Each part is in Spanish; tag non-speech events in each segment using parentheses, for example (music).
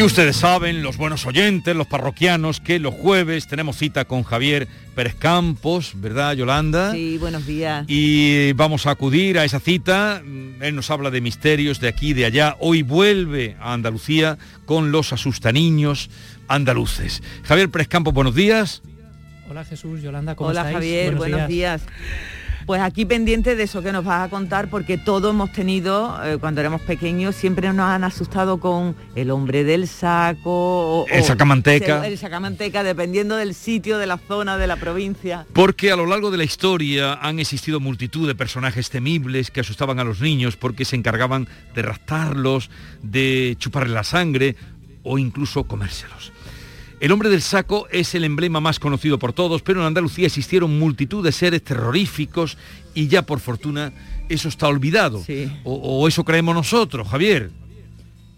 Y ustedes saben, los buenos oyentes, los parroquianos, que los jueves tenemos cita con Javier Pérez Campos, ¿verdad, Yolanda? Sí, buenos días. Y vamos a acudir a esa cita. Él nos habla de misterios de aquí y de allá. Hoy vuelve a Andalucía con los asustaniños andaluces. Javier Pérez Campos, buenos días. Hola Jesús, Yolanda, ¿cómo Hola estáis? Javier, buenos, días. Pues aquí pendiente de eso que nos vas a contar, porque todos hemos tenido, eh, cuando éramos pequeños, siempre nos han asustado con el hombre del saco. o- El sacamanteca. El sacamanteca, dependiendo del sitio, de la zona, de la provincia. Porque a lo largo de la historia han existido multitud de personajes temibles que asustaban a los niños porque se encargaban de raptarlos, de chuparle la sangre o incluso comérselos. El hombre del saco es el emblema más conocido por todos, pero en Andalucía existieron multitud de seres terroríficos y ya por fortuna eso está olvidado. O, o eso creemos nosotros, Javier.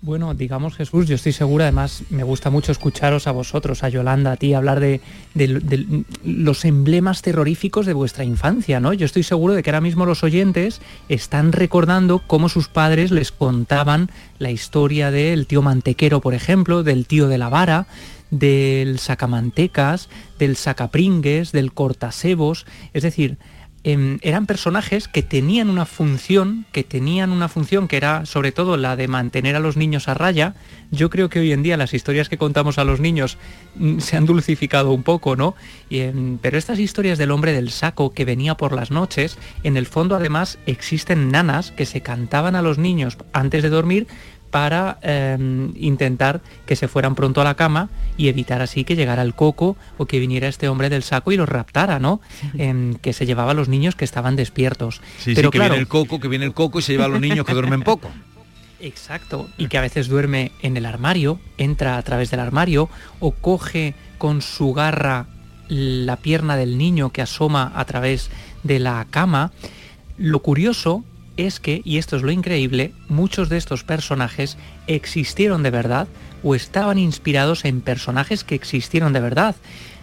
Bueno, digamos Jesús, yo estoy segura, además me gusta mucho escucharos a vosotros, a Yolanda, a ti, hablar de, de- los emblemas terroríficos de vuestra infancia, ¿no? Yo estoy seguro de que ahora mismo los oyentes están recordando cómo sus padres les contaban la historia del tío mantequero, por ejemplo, del tío de la vara, del sacamantecas, del sacapringues, del cortasebos, es decir, em, eran personajes que tenían una función, que tenían una función que era sobre todo la de mantener a los niños a raya. Yo creo que hoy en día las historias que contamos a los niños mm, se han dulcificado un poco, ¿no? Em, pero estas historias del hombre del saco que venía por las noches, en el fondo además existen nanas que se cantaban a los niños antes de dormir para eh, intentar que se fueran pronto a la cama y evitar así que llegara el coco o que viniera este hombre del saco y los raptara, ¿no? Em, que se llevaba a los niños que estaban despiertos. Sí, Pero sí, que claro, viene el coco, que viene el coco y se lleva a los niños que duermen poco. (laughs) Exacto, y que a veces duerme en el armario, entra a través del armario o coge con su garra la pierna del niño que asoma a través de la cama. Lo curioso es que, y esto es lo increíble, muchos de estos personajes existieron de verdad o estaban inspirados en personajes que existieron de verdad.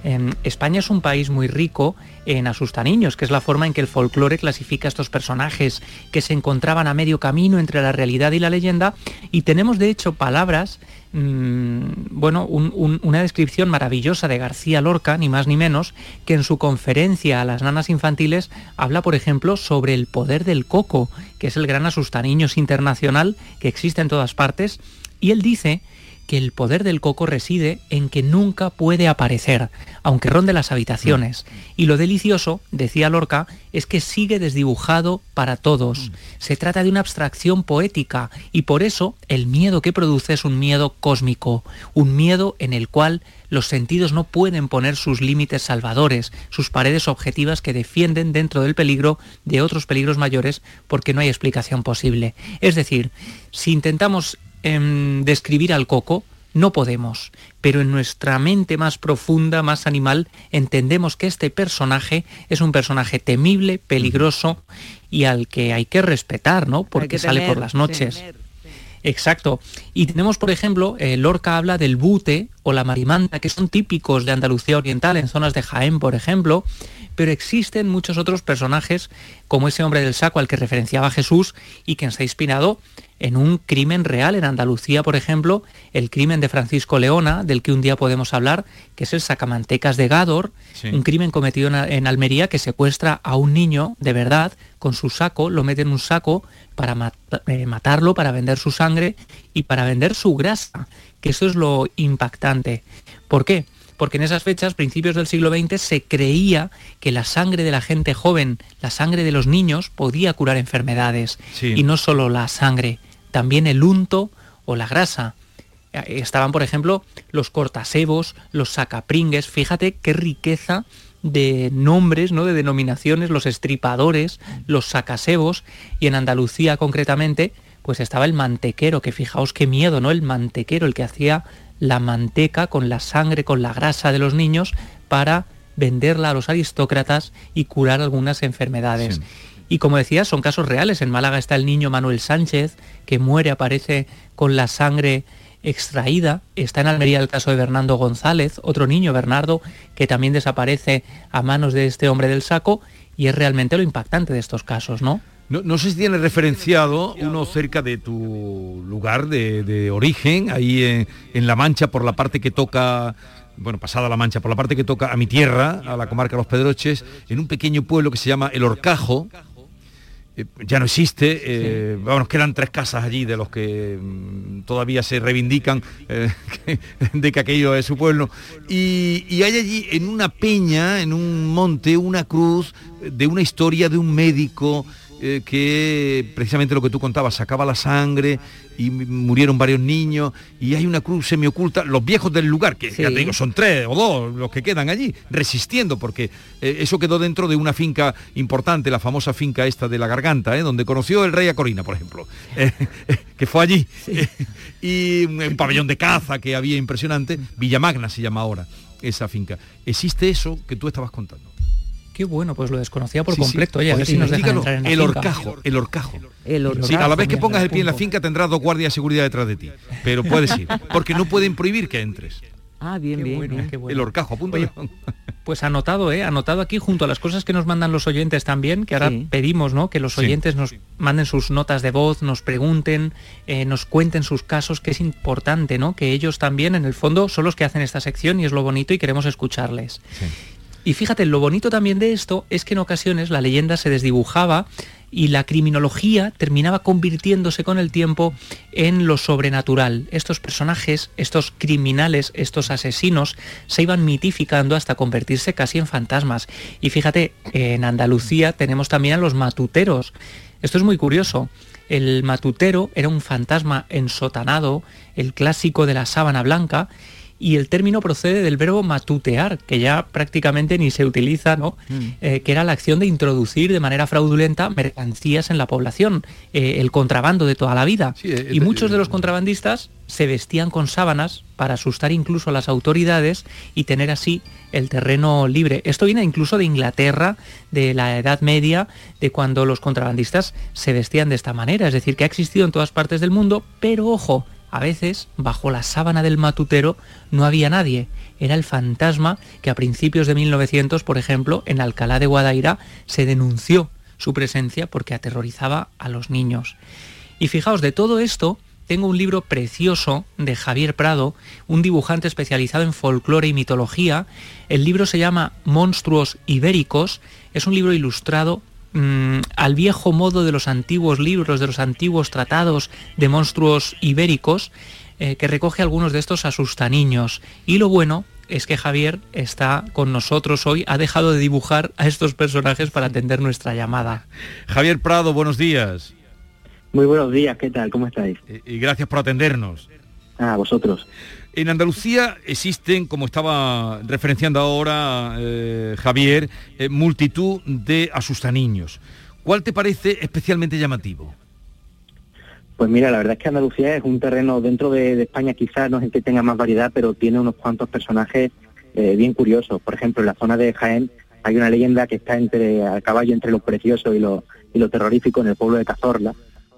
Em, España es un país muy rico en asustaniños, que es la forma en que el folclore clasifica a estos personajes que se encontraban a medio camino entre la realidad y la leyenda, y tenemos de hecho palabras, bueno, un- un- una descripción maravillosa de García Lorca, ni más ni menos, que en su conferencia a las nanas infantiles habla, por ejemplo, sobre el poder del coco, que es el gran asustaniños internacional que existe en todas partes, y él dice que el poder del coco reside en que nunca puede aparecer, aunque ronde las habitaciones. Y lo delicioso, decía Lorca, es que sigue desdibujado para todos. Se trata de una abstracción poética y por eso el miedo que produce es un miedo cósmico, un miedo en el cual los sentidos no pueden poner sus límites salvadores, sus paredes objetivas que defienden dentro del peligro de otros peligros mayores porque no hay explicación posible. Es decir, si intentamos em, describir al coco, no podemos, pero en nuestra mente más profunda, más animal, entendemos que este personaje es un personaje temible, peligroso y al que hay que respetar, ¿no? Porque que sale por las noches. Exacto. Y tenemos, por ejemplo, eh, Lorca habla del bute o la marimanta, que son típicos de Andalucía Oriental, en zonas de Jaén, por ejemplo, pero existen muchos otros personajes, como ese hombre del saco al que referenciaba Jesús, y que está inspirado en un crimen real en Andalucía, por ejemplo, el crimen de Francisco Leona, del que un día podemos hablar, que es el Sacamantecas de Gádor, Sí. un crimen cometido en, en Almería que secuestra a un niño de verdad con su saco, lo mete en un saco para mat- eh, matarlo, para vender su sangre y para vender su grasa, que eso es lo impactante. ¿Por qué? Porque en esas fechas, principios del siglo XX, se creía que la sangre de la gente joven, la sangre de los niños, podía curar enfermedades. Sí. Y no solo la sangre, también el unto o la grasa. Eh, Estaban, por ejemplo, los cortasebos, los sacapringues. Fíjate qué riqueza de nombres, ¿no? de denominaciones, los estripadores, los sacasebos, y en Andalucía concretamente, pues estaba el mantequero, que fijaos qué miedo, ¿no? El mantequero, el que hacía la manteca con la sangre, con la grasa de los niños para venderla a los aristócratas y curar algunas enfermedades. Y como decía, son casos reales. En Málaga está el niño Manuel Sánchez, que muere, aparece con la sangre extraída. Está en Almería el caso de Bernardo González, otro niño, Bernardo, que también desaparece a manos de este hombre del saco. Y es realmente lo impactante de estos casos, ¿no? No, sé si tienes referenciado uno cerca de tu lugar de, origen, ahí en, en, La Mancha, por la parte que toca bueno, pasada la Mancha, por la parte que toca a mi tierra, a la comarca Los Pedroches, en un pequeño pueblo que se llama El Orcajo, ya no existe, eh, bueno, quedan tres casas allí de los que mm, todavía se reivindican eh, (laughs) de que aquello es su pueblo. Y, y, hay allí en una peña, en un monte, una cruz de una historia de un médico eh, que precisamente lo que tú contabas, sacaba la sangre y murieron varios niños y hay una cruz semioculta, los viejos del lugar, que ya te digo, son tres o dos los que quedan allí, resistiendo, porque eh, eso quedó dentro de una finca importante, la famosa finca esta de la garganta, ¿eh? donde conoció el rey a Corina, por ejemplo, (laughs) que fue allí, (laughs) y un pabellón de caza que había impresionante, Villamagna se llama ahora esa finca. ¿Existe eso que tú estabas contando? Qué bueno, pues lo desconocía por completo. Oye, a ver si nos dejan entrar en el horcajo, el horcajo. El horcajo. a la vez que pongas el pie en la finca tendrás dos guardias de seguridad detrás de ti. Pero puedes ir, porque no pueden prohibir que entres. Ah, bien, bien, bien. El horcajo, punto. (laughs) pues anotado, ¿eh? Anotado aquí junto a las cosas que nos mandan los oyentes también, que ahora pedimos, ¿no? Que los oyentes nos manden sus notas de voz, nos pregunten, eh, nos cuenten sus casos, que es importante, ¿no? Que ellos también, en el fondo, son los que hacen esta sección y es lo bonito y queremos escucharles. Y fíjate, lo bonito también de esto es que en ocasiones la leyenda se desdibujaba y la criminología terminaba convirtiéndose con el tiempo en lo sobrenatural. Estos personajes, estos criminales, estos asesinos se iban mitificando hasta convertirse casi en fantasmas. Y fíjate, en Andalucía tenemos también a los matuteros. Esto es muy curioso. El matutero era un fantasma ensotanado, el clásico de la sábana blanca, y el término procede del verbo matutear, que ya prácticamente ni se utiliza, ¿no? Mm. Eh, que era la acción de introducir de manera fraudulenta mercancías en la población, eh, el contrabando de toda la vida. Eh, y muchos de los contrabandistas se vestían con sábanas para asustar incluso a las autoridades y tener así el terreno libre. Esto viene incluso de Inglaterra, de la Edad Media, de cuando los contrabandistas se vestían de esta manera. Es decir, que ha existido en todas partes del mundo, pero ojo, a veces, bajo la sábana del matutero no había nadie. Era el fantasma que a principios de 1900, por ejemplo, en Alcalá de Guadaira se denunció su presencia porque aterrorizaba a los niños. Y fijaos, de todo esto tengo un libro precioso de Javier Prado, un dibujante especializado en folclore y mitología. El libro se llama Monstruos Ibéricos. Es un libro ilustrado Mm, al viejo modo de los antiguos libros, de los antiguos tratados de monstruos ibéricos, eh, que recoge algunos de estos asustaniños. Y lo bueno es que Javier está con nosotros hoy, ha dejado de dibujar a estos personajes para atender nuestra llamada. Javier Prado, buenos días. Muy buenos días, ¿qué tal? ¿Cómo estáis? Y gracias por atendernos. A vosotros. En Andalucía existen, como estaba referenciando ahora eh, Javier, eh, multitud de asustaniños. ¿Cuál te parece especialmente llamativo? Pues mira, la verdad es que Andalucía es un terreno dentro de, España, quizás no es el que tenga más variedad, pero tiene unos cuantos personajes eh, bien curiosos. Por ejemplo, en la zona de Jaén hay una leyenda que está entre a caballo entre lo precioso y lo, y lo terrorífico en el pueblo de Cazorla.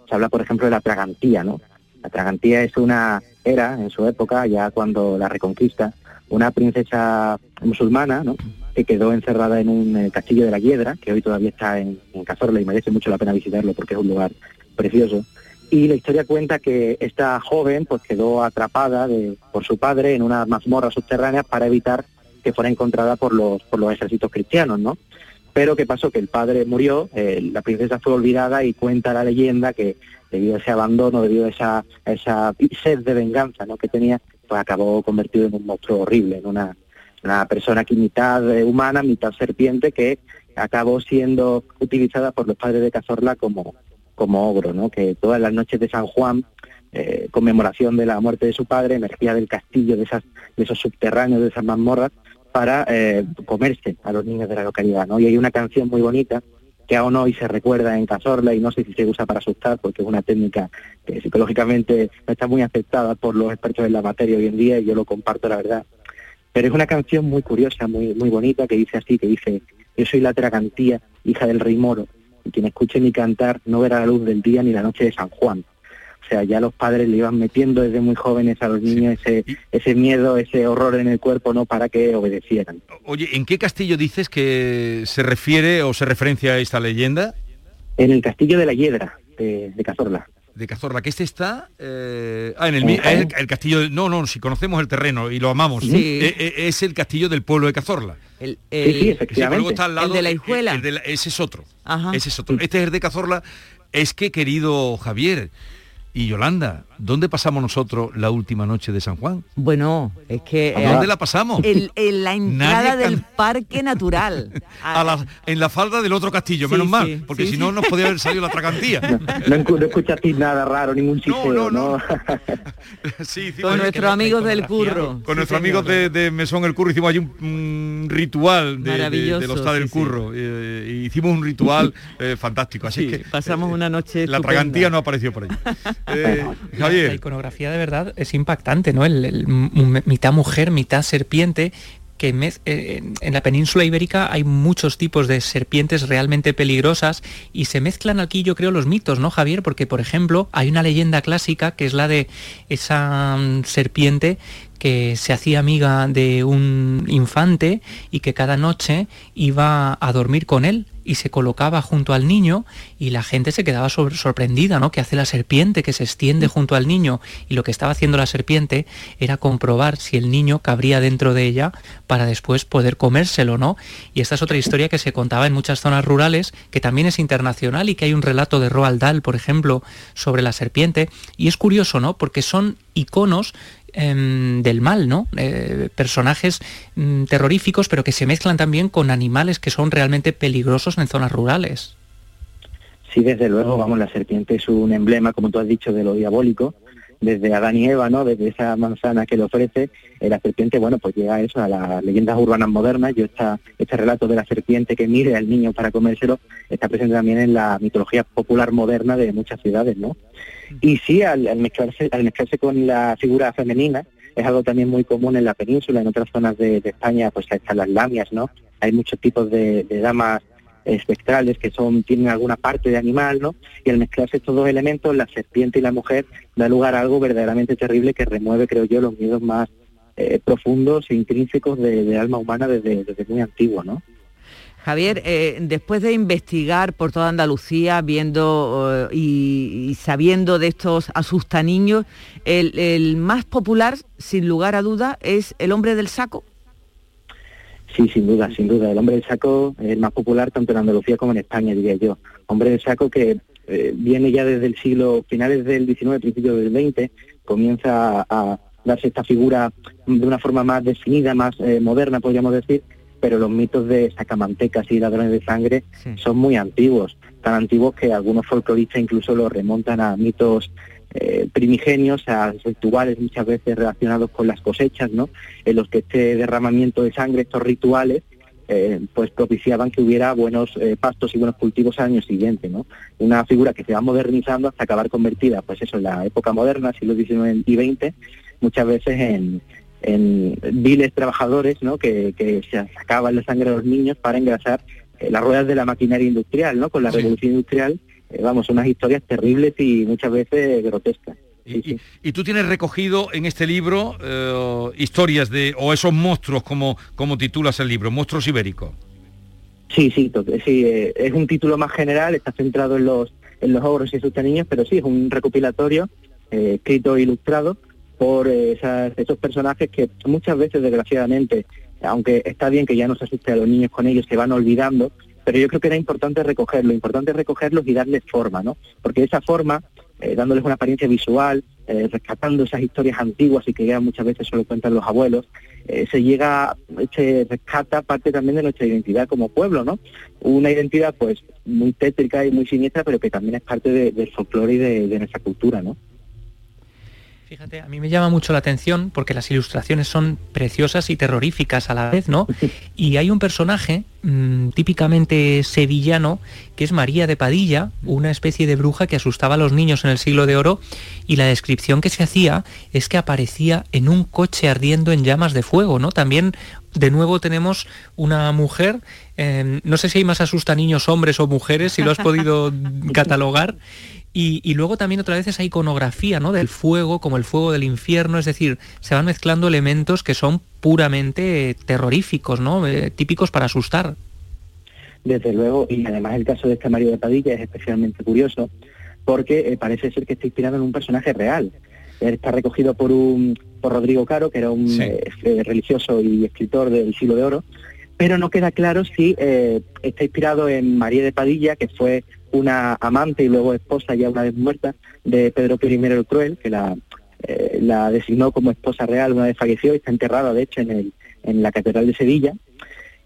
Se habla, por ejemplo, de la Tragantía, ¿no? La Tragantía es una, era en su época, ya cuando la reconquista, una princesa musulmana, ¿no? que quedó encerrada en un eh, castillo de la Hiedra, que hoy todavía está en, Cazorla y merece mucho la pena visitarlo porque es un lugar precioso. Y la historia cuenta que esta joven pues quedó atrapada por su padre en una mazmorra subterránea para evitar que fuera encontrada por los, por los ejércitos cristianos, ¿no? Pero ¿qué pasó? Que el padre murió, eh, la princesa fue olvidada y cuenta la leyenda que debido a ese abandono, debido a esa, esa sed de venganza ¿no? que tenía, pues acabó convertido en un monstruo horrible, en una, una persona que mitad eh, humana, mitad serpiente, que acabó siendo utilizada por los padres de Cazorla como, como ogro, ¿no? que todas las noches de San Juan, eh, conmemoración de la muerte de su padre, emergía del castillo, de, esas, de esos subterráneos, de esas mazmorras, para eh, comerse a los niños de la localidad, ¿no? Y hay una canción muy bonita que aún hoy se recuerda en Cazorla y no sé si se usa para asustar porque es una técnica que psicológicamente no está muy aceptada por los expertos en la materia hoy en día y yo lo comparto la verdad. Pero es una canción muy curiosa, muy, muy bonita, que dice así, que dice, yo soy la tragantía, hija del rey moro, y quien escuche mi cantar no verá la luz del día ni la noche de San Juan. O sea, ya los padres le iban metiendo desde muy jóvenes a los niños ese, ese miedo, ese horror en el cuerpo, ¿no? Para que obedecieran. Oye, ¿en qué castillo dices que se refiere o se referencia a esta leyenda? En el castillo de la Hiedra, de, de Cazorla de Cazorla, que este está eh, ah, en el, el, castillo, no, no, si conocemos el terreno y lo amamos, eh, eh, es, el castillo del pueblo de Cazorla. El, sí, efectivamente. está al lado, de la hijuela. ese es otro. Ese es otro. Este es el de Cazorla. Es que, querido Javier, y Yolanda, ¿dónde pasamos nosotros la última noche de San Juan? Bueno, es que... dónde la pasamos? En, la entrada del Parque Natural. (laughs) en la falda del otro castillo, menos mal, porque si no nos podía haber salido la (laughs) tracantía. No, escuchaste nada raro, ningún chiste. No, no, no. (laughs) con nuestros amigos del curro. Con nuestros amigos de, Mesón el Curro hicimos allí un, ritual de, de, los del Curro. Eh, hicimos un ritual eh, fantástico. Así que pasamos una noche. La tragantía no apareció por allí. La iconografía de verdad es impactante, ¿no? El, mitad mujer, mitad serpiente, que eh, en la península ibérica hay muchos tipos de serpientes realmente peligrosas y se mezclan aquí yo creo los mitos, ¿no Javier? Porque por ejemplo hay una leyenda clásica que es la de esa mm, serpiente que se hacía amiga de un infante y que cada noche iba a dormir con él y se colocaba junto al niño y la gente se quedaba sorprendida, ¿no? Que hace la serpiente que se extiende junto al niño y lo que estaba haciendo la serpiente era comprobar si el niño cabría dentro de ella para después poder comérselo, ¿no? Y esta es otra historia que se contaba en muchas zonas rurales, que también es internacional y que hay un relato de Roald Dahl, por ejemplo, sobre la serpiente y es curioso, ¿no? Porque son iconos del mal, ¿no? Eh, personajes mm, terroríficos, pero que se mezclan también con animales que son realmente peligrosos en zonas rurales. Sí, desde luego, vamos, la serpiente es un emblema, como tú has dicho, de lo diabólico, desde Adán y Eva, ¿no? Desde esa manzana que le ofrece, eh, la serpiente, bueno, pues llega eso, a las leyendas urbanas modernas. Yo esta, este relato de la serpiente que mire al niño para comérselo está presente también en la mitología popular moderna de muchas ciudades, ¿no? Y sí, al, mezclarse, al mezclarse con la figura femenina, es algo también muy común en la península, en otras zonas de, España, pues están las lamias, ¿no? Hay muchos tipos de, damas espectrales que son tienen alguna parte de animal, ¿no? Y al mezclarse estos dos elementos, la serpiente y la mujer, da lugar a algo verdaderamente terrible que remueve, creo yo, los miedos más eh, profundos e intrínsecos de, alma humana desde, muy antiguo, ¿no? Javier, eh, después de investigar por toda Andalucía, viendo eh, y, sabiendo de estos asustaniños, el, el más popular, sin lugar a duda, es el hombre del saco. Sí, sin duda, sin duda. El hombre del saco es el más popular tanto en Andalucía como en España, diría yo. Hombre del saco que eh, viene ya desde el siglo, finales del XIX, principios del XX, comienza a, darse esta figura de una forma más definida, más moderna, podríamos decir, pero los mitos de sacamantecas y ladrones de sangre son muy antiguos, tan antiguos que algunos folcloristas incluso los remontan a mitos eh, primigenios, a rituales muchas veces relacionados con las cosechas, ¿no? En los que este derramamiento de sangre, estos rituales, eh, pues propiciaban que hubiera buenos eh, pastos y buenos cultivos al año siguiente, ¿no? Una figura que se va modernizando hasta acabar convertida, pues eso, en la época moderna, siglo XIX y XX, muchas veces en, en viles trabajadores ¿no? que, que se sacaban la sangre de los niños para engrasar eh, las ruedas de la maquinaria industrial, ¿no? Con la revolución industrial, eh, vamos, unas historias terribles y muchas veces grotescas. y, tú tienes recogido en este libro eh, historias de, o esos monstruos, como, como titulas el libro, monstruos ibéricos. Sí, sí, sí es un título más general, está centrado en los, en los ogros y sus niños, pero sí, es un recopilatorio escrito e ilustrado por esos personajes que muchas veces, desgraciadamente, aunque está bien que ya no se asuste a los niños con ellos, se van olvidando, pero yo creo que era importante recogerlo, importante recogerlos y darles forma, ¿no? Porque esa forma, eh, dándoles una apariencia visual, eh, rescatando esas historias antiguas y que ya muchas veces solo cuentan los abuelos, eh, se llega, se rescata parte también de nuestra identidad como pueblo, ¿no? Una identidad pues muy tétrica y muy siniestra, pero que también es parte del folclore y de nuestra cultura, ¿no? Fíjate, a mí me llama mucho la atención porque las ilustraciones son preciosas y terroríficas a la vez, ¿no? Y hay un personaje mm, típicamente sevillano, que es María de Padilla, una especie de bruja que asustaba a los niños en el siglo de oro, y la descripción que se hacía es que aparecía en un coche ardiendo en llamas de fuego, ¿no? También de nuevo tenemos una mujer, em, no sé si hay más asusta niños hombres o mujeres, si lo has podido (laughs) catalogar, y, luego también otra vez esa iconografía ¿no? del fuego, como el fuego del infierno, es decir, se van mezclando elementos que son puramente terroríficos, ¿no? Eh, típicos para asustar. Desde luego, y además el caso de este Mario de Padilla es especialmente curioso porque eh, parece ser que está inspirado en un personaje real. está recogido por un por Rodrigo Caro, que era un eh, religioso y escritor del siglo de oro, pero no queda claro si está inspirado en María de Padilla, que fue una amante y luego esposa ya una vez muerta de Pedro I el Cruel, que la, eh, la designó como esposa real una vez falleció y está enterrada de hecho en, el, en la Catedral de Sevilla.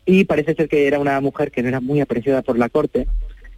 Y parece ser que era una mujer que no era muy apreciada por la corte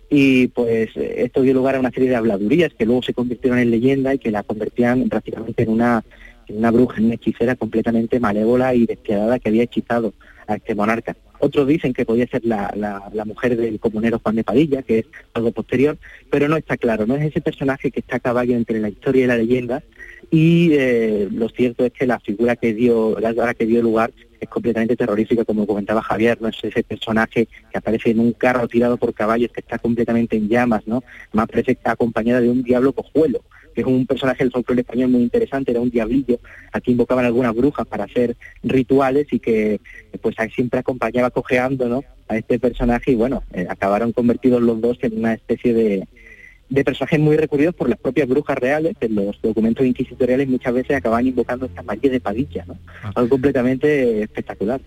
y pues esto dio lugar a una serie de habladurías que luego se convirtieron en leyenda y que la convertían prácticamente en una, en una bruja, en una hechicera completamente malévola y despiadada que había hechizado a este monarca. Otros dicen que podía ser la, la, mujer del comunero Juan de Padilla, que es algo posterior, pero no está claro, no es ese personaje que está a caballo entre la historia y la leyenda, y eh, lo cierto es que la figura que dio, la que dio lugar es completamente terrorífica, como comentaba Javier, no es ese personaje que aparece en un carro tirado por caballos que está completamente en llamas, ¿no? Más parece acompañada de un diablo cojuelo, que es un personaje del folclore español muy interesante, era un diablillo, aquí invocaban algunas brujas para hacer rituales y que pues siempre acompañaba cojeando ¿no? a este personaje y bueno, eh, acabaron convertidos los dos en una especie de, de personajes muy recurridos por las propias brujas reales, en los documentos inquisitoriales muchas veces acaban invocando esta María de Padilla, ¿no? Ah. Algo completamente espectacular.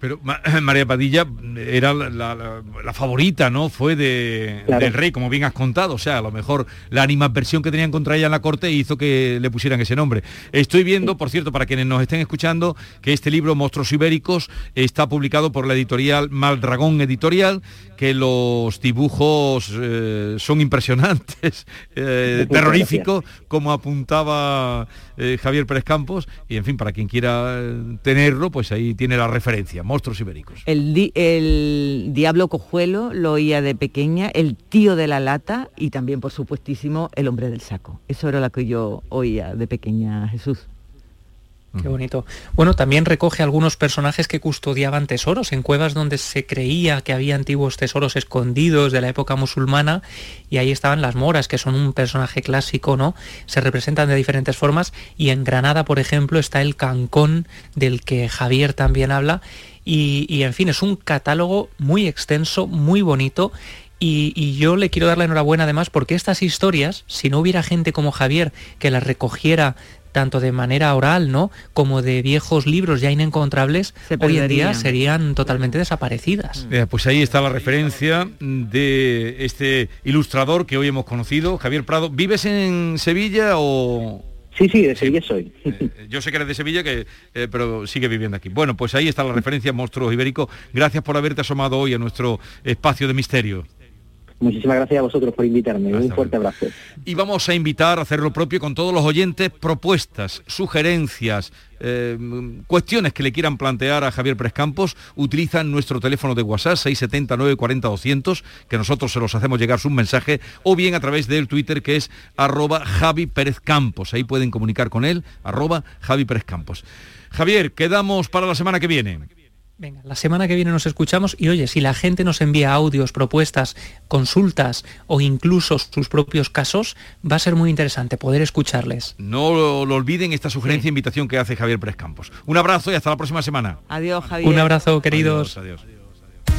Pero (clears throat) María Padilla era la, favorita, ¿no? Fue de, del rey, como bien has contado. O sea, a lo mejor la animadversión que tenían contra ella en la corte hizo que le pusieran ese nombre. Estoy viendo, por cierto, para quienes nos estén escuchando, que este libro, Monstruos Ibéricos, está publicado por la editorial Maldragón Editorial, que los dibujos eh, son impresionantes, (laughs) eh, terroríficos, como apuntaba eh, Javier Pérez Campos, y en fin, para quien quiera tenerlo, pues ahí tiene la referencia, monstruos ibéricos. El, el Diablo Cojuelo lo oía de pequeña, el tío de la lata y también, por supuestísimo, el hombre del saco. Eso era lo que yo oía de pequeña, Jesús. Qué bonito. Bueno, también recoge algunos personajes que custodiaban tesoros en cuevas donde se creía que había antiguos tesoros escondidos de la época musulmana y ahí estaban las moras, que son un personaje clásico, ¿no? Se representan de diferentes formas y en Granada, por ejemplo, está el cancón del que Javier también habla y, y en fin, es un catálogo muy extenso, muy bonito y, y, yo le quiero dar la enhorabuena además porque estas historias, si no hubiera gente como Javier que las recogiera tanto de manera oral, ¿no? Como de viejos libros ya inencontrables, hoy en día serían totalmente desaparecidas. pues ahí está la referencia de este ilustrador que hoy hemos conocido, Javier Prado. ¿Vives en Sevilla o...? Sí, sí, de Sevilla soy. Eh, yo sé que eres de Sevilla, que, eh, pero sigue viviendo aquí. Bueno, pues ahí está la referencia, Monstruos Ibéricos. Gracias por haberte asomado hoy a nuestro espacio de misterio. Muchísimas gracias a vosotros por invitarme. Un fuerte abrazo. Y vamos a invitar a hacer lo propio con todos los oyentes, propuestas, sugerencias, eh, cuestiones que le quieran plantear a Javier Prescampos, utilizan nuestro teléfono de WhatsApp 679 40 200, que nosotros se los hacemos llegar su mensaje, o bien a través del Twitter que es arroba Javi Pérez Campos. Ahí pueden comunicar con él, arroba Javi Pérez Campos. Javier, quedamos para la semana que viene. Venga, la semana que viene nos escuchamos y oye, si la gente nos envía audios, propuestas, consultas o incluso sus propios casos, va a ser muy interesante poder escucharles. No lo, olviden esta sugerencia e invitación que hace Javier Pérez Campos. Un abrazo y hasta la próxima semana. Adiós, Javier. Un abrazo, queridos. adiós.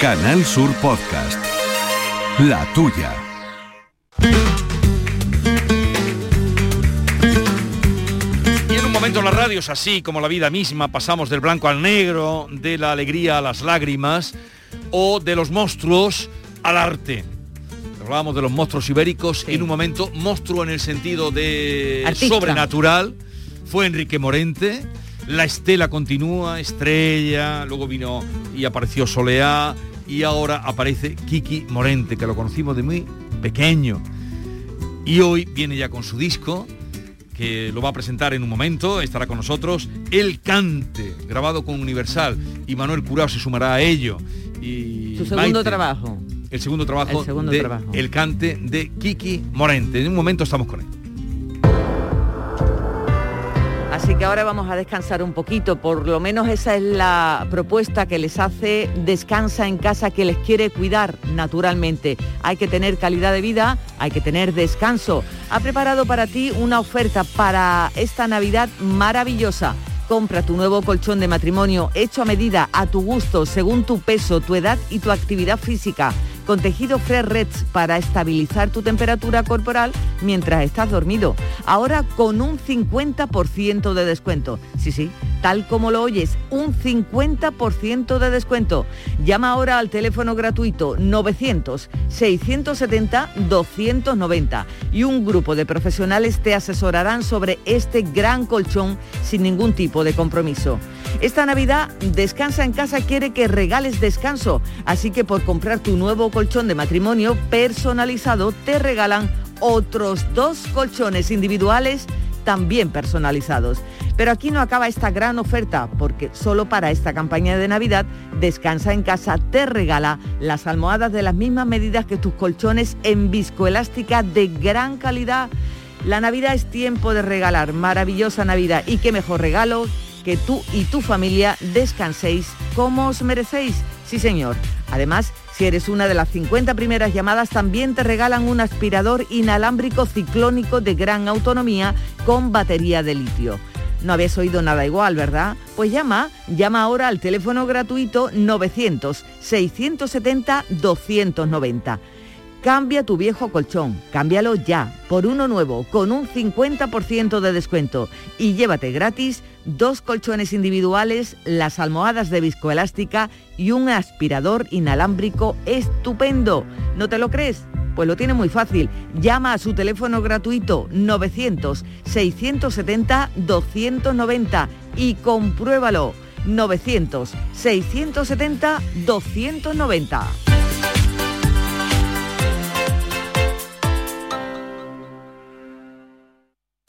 Canal Sur Podcast. La tuya. Y en un momento momento la radio es así como la vida misma, pasamos del blanco al negro, de la alegría a las lágrimas o de los monstruos al arte. Hablábamos de los monstruos ibéricos y en un momento monstruo en el sentido de sobrenatural fue Enrique Morente. La estela continúa, estrella, luego vino y apareció Soleá y ahora aparece Kiki Morente, que lo conocimos de muy pequeño. Y hoy viene ya con su disco, que lo va a presentar en un momento, estará con nosotros, El Cante, grabado con Universal, y Manuel Curao se sumará a ello. Y su segundo trabajo. El segundo trabajo, de El Cante de Kiki Morente. En un momento estamos con él. Así que ahora vamos a descansar un poquito, por lo menos esa es la propuesta que les hace Descansa en casa, que les quiere cuidar naturalmente. Hay que tener calidad de vida, hay que tener descanso. Ha preparado para ti una oferta para esta Navidad maravillosa. Compra tu nuevo colchón de matrimonio hecho a medida, a tu gusto, según tu peso, tu edad y tu actividad física con tejido Fresh Reds para estabilizar tu temperatura corporal mientras estás dormido. Ahora con un 50% de descuento. Sí, sí, tal como lo oyes, un 50% de descuento. Llama ahora al teléfono gratuito 900-670-290 y un grupo de profesionales te asesorarán sobre este gran colchón sin ningún tipo de compromiso. Esta Navidad Descansa en casa quiere que regales descanso, así que por comprar tu nuevo colchón de matrimonio personalizado te regalan otros dos colchones individuales también personalizados. Pero aquí no acaba esta gran oferta, porque solo para esta campaña de Navidad, Descansa en casa te regala las almohadas de las mismas medidas que tus colchones en viscoelástica de gran calidad. La Navidad es tiempo de regalar, maravillosa Navidad y qué mejor regalo que tú y tu familia descanséis como os merecéis. Sí, señor. Además, si eres una de las 50 primeras llamadas, también te regalan un aspirador inalámbrico ciclónico de gran autonomía con batería de litio. No habéis oído nada igual, ¿verdad? Pues llama, llama ahora al teléfono gratuito 900-670-290. Cambia tu viejo colchón, cámbialo ya por uno nuevo con un 50% de descuento y llévate gratis dos colchones individuales, las almohadas de viscoelástica y un aspirador inalámbrico estupendo. ¿No te lo crees? Pues lo tiene muy fácil. Llama a su teléfono gratuito 900-670-290 y compruébalo. 900-670-290.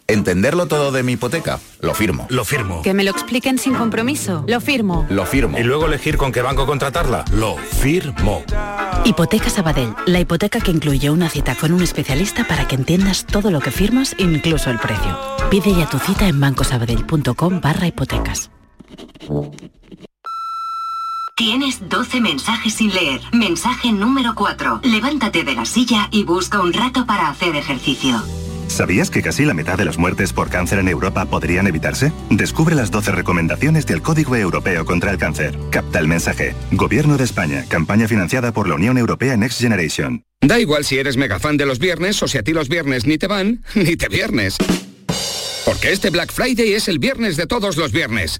¿Entenderlo todo de mi hipoteca? Lo firmo. Lo firmo. ¿Que me lo expliquen sin compromiso? Lo firmo. Lo firmo. ¿Y luego elegir con qué banco contratarla? Lo firmo. Hipoteca Sabadell, la hipoteca que incluye una cita con un especialista para que entiendas todo lo que firmas, incluso el precio. Pide ya tu cita en bancosabadell.com barra hipotecas. Tienes 12 mensajes sin leer. Mensaje número 4. Levántate de la silla y busca un rato para hacer ejercicio. ¿Sabías que casi la mitad de las muertes por cáncer en Europa podrían evitarse? Descubre las 12 recomendaciones del Código Europeo contra el Cáncer. Capta el mensaje. Gobierno de España. Campaña financiada por la Unión Europea Next Generation. Da igual si eres mega fan de los viernes o si a ti los viernes ni te van, ni te viernes. Porque este Black Friday es el viernes de todos los viernes.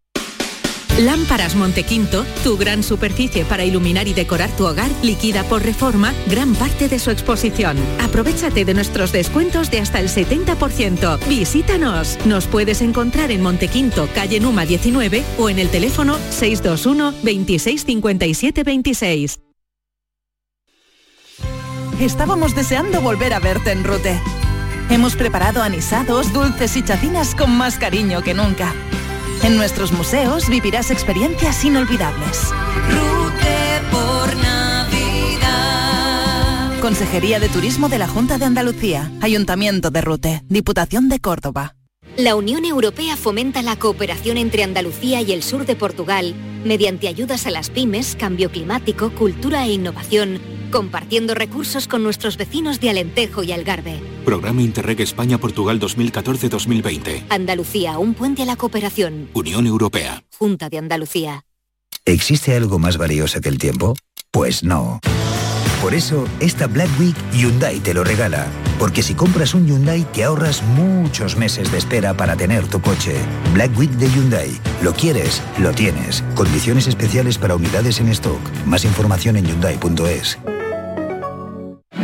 Lámparas Montequinto, tu gran superficie para iluminar y decorar tu hogar, liquida por reforma gran parte de su exposición. Aprovechate de nuestros descuentos de hasta el 70%. Visítanos. Nos puedes encontrar en Montequinto, calle Numa 19 o en el teléfono 621 26 57 26. Estábamos deseando volver a verte en Rute. Hemos preparado anisados, dulces y chacinas con más cariño que nunca. En nuestros museos vivirás experiencias inolvidables. Rute por Navidad. Consejería de Turismo de la Junta de Andalucía, Ayuntamiento de Rute, Diputación de Córdoba. La Unión Europea fomenta la cooperación entre Andalucía y el sur de Portugal mediante ayudas a las pymes, cambio climático, cultura e innovación, compartiendo recursos con nuestros vecinos de Alentejo y Algarve. Programa Interreg España-Portugal 2014-2020. Andalucía, un puente a la cooperación. Unión Europea. Junta de Andalucía. ¿Existe algo más valioso que el tiempo? Pues no. Por eso, esta Black Week Hyundai te lo regala. Porque si compras un Hyundai te ahorras muchos meses de espera para tener tu coche. Black Week de Hyundai. Lo quieres, lo tienes. Condiciones especiales para unidades en stock. Más información en hyundai.es.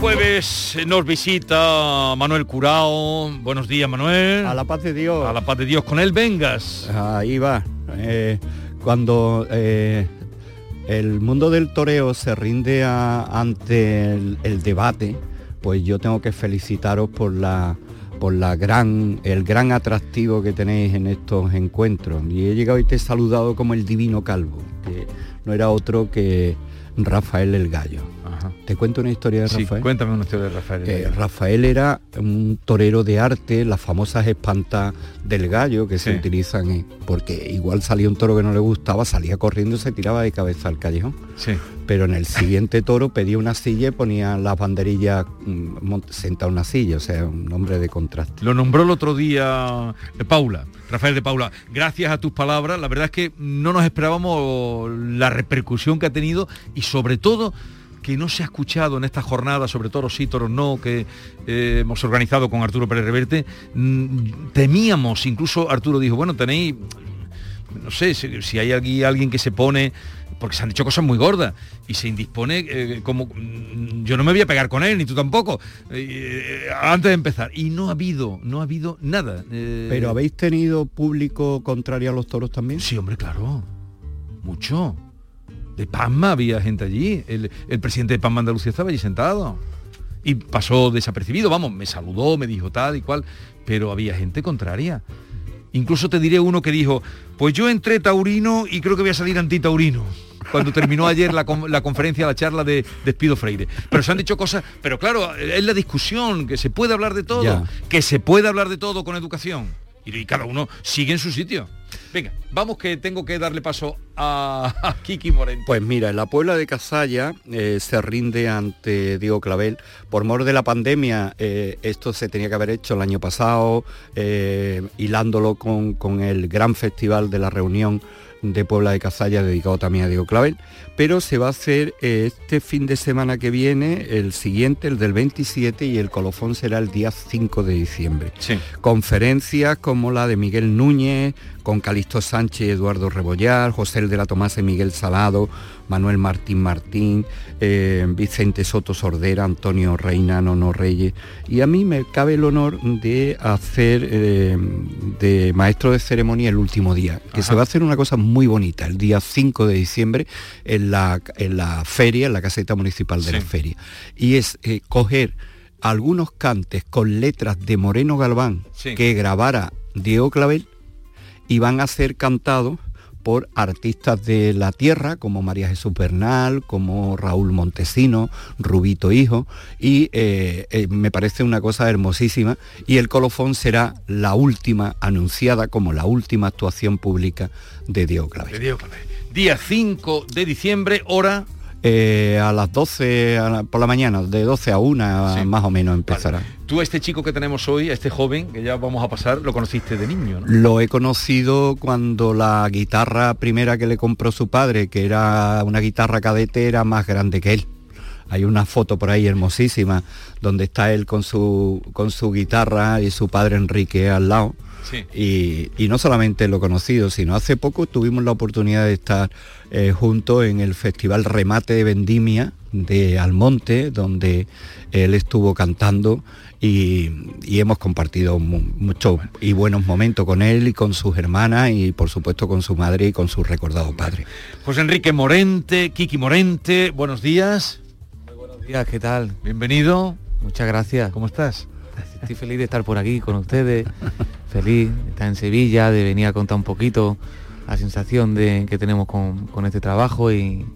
Jueves nos visita Manuel Curao. Buenos días, Manuel. A la paz de Dios. A la paz de Dios. Con él vengas. Ahí va. Eh, cuando eh, el mundo del toreo se rinde a- ante el, el debate, pues yo tengo que felicitaros por la por la gran, el gran atractivo que tenéis en estos encuentros. Y he llegado y te he saludado como el divino calvo, que no era otro que Rafael el Gallo. ¿Te cuento una historia de Sí, Rafael? cuéntame una historia de Rafael. Eh, Rafael era un torero de arte, las famosas espantas del gallo que se utilizan, en- porque igual salía un toro que no le gustaba, salía corriendo y se tiraba de cabeza al callejón. Sí. Pero en el siguiente toro pedía una silla y ponía las banderillas mm, sentado en una silla, o sea, un hombre de contraste. Lo nombró el otro día eh, Paula, Rafael de Paula. Gracias a tus palabras, la verdad es que no nos esperábamos la repercusión que ha tenido y sobre todo que no se ha escuchado en esta jornada, sobre toros sí, toros no, que eh, hemos organizado con Arturo Pérez Reverte, mm, temíamos, incluso Arturo dijo, bueno, tenéis, no sé, si, si hay aquí alguien que se pone, porque se han dicho cosas muy gordas, y se indispone eh, como, mm, yo no me voy a pegar con él, ni tú tampoco, eh, antes de empezar. Y no ha habido, no ha habido nada. Pero habéis tenido público contrario a los toros también? Sí, hombre, claro. Mucho. De Pasma había gente allí. El, el presidente de Pasma Andalucía estaba allí sentado. Y pasó desapercibido, vamos, me saludó, me dijo tal y cual, pero había gente contraria. Incluso te diré uno que dijo, pues yo entré taurino y creo que voy a salir antitaurino. Cuando terminó ayer la, la conferencia, la charla de Despido Freire. Pero se han dicho cosas, pero claro, es la discusión, que se puede hablar de todo, Ya. que se puede hablar de todo con educación. Y, cada uno sigue en su sitio. Venga, vamos que tengo que darle paso a, Kiki Morente. Pues mira, la Puebla de Casalla eh, se rinde ante Diego Clavel. Por mor de la pandemia, eh, esto se tenía que haber hecho el año pasado, eh, hilándolo con, con el gran festival de la reunión de Puebla de Casalla dedicado también a Diego Clavel, pero se va a hacer eh, este fin de semana que viene, el siguiente, el del 27, y el colofón será el día 5 de diciembre. Conferencias como la de Miguel Núñez, con Calixto Sánchez y Eduardo Rebollar, José de la Tomasa y Miguel Salado, Manuel Martín Martín, eh, Vicente Soto Sordera, Antonio Reina, Nono Reyes. Y a mí me cabe el honor de hacer eh, de maestro de ceremonia el último día, que Ajá. se va a hacer una cosa muy bonita, el día 5 de diciembre, en la, en la feria, en la caseta municipal de la feria. Y es eh, coger algunos cantes con letras de Moreno Galván Sí. que grabara Diego Clavel y van a ser cantados por artistas de la tierra como María Jesús Bernal, como Raúl Montesino, Rubito Hijo, y eh, eh, me parece una cosa hermosísima. Y el colofón será la última, anunciada como la última actuación pública de Diego Clavel. Día 5 de diciembre, hora eh, a las 12 por la mañana, de 12 a 1 más o menos empezará. Tú, este chico que tenemos hoy, este joven que ya vamos a pasar, lo conociste de niño, ¿no? Lo he conocido cuando la guitarra primera que le compró su padre, que era una guitarra cadete, era más grande que él. Hay una foto por ahí hermosísima donde está él con su, con su guitarra y su padre Enrique al lado y, no solamente lo conocido, sino hace poco tuvimos la oportunidad de estar eh, juntos en el Festival Remate de Vendimia de Almonte, donde él estuvo cantando y, hemos compartido muchos y buenos momentos con él y con sus hermanas y por supuesto con su madre y con su recordado padre. José Enrique Morente, Kiki Morente, buenos días. Muy buenos días, ¿qué tal? Bienvenido. Muchas gracias. ¿Cómo estás? Estoy feliz de estar por aquí con ustedes, (laughs) feliz de estar en Sevilla, de venir a contar un poquito la sensación de, que tenemos con, este trabajo y,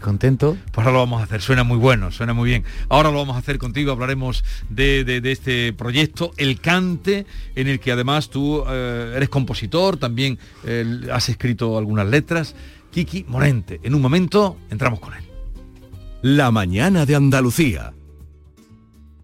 contento. Pues ahora lo vamos a hacer, suena muy bueno, suena muy bien. Ahora lo vamos a hacer contigo, hablaremos de, este proyecto, El Cante, en el que además tú eh, eres compositor, también eh, has escrito algunas letras. Kiki Morente, en un momento entramos con él. La mañana de Andalucía.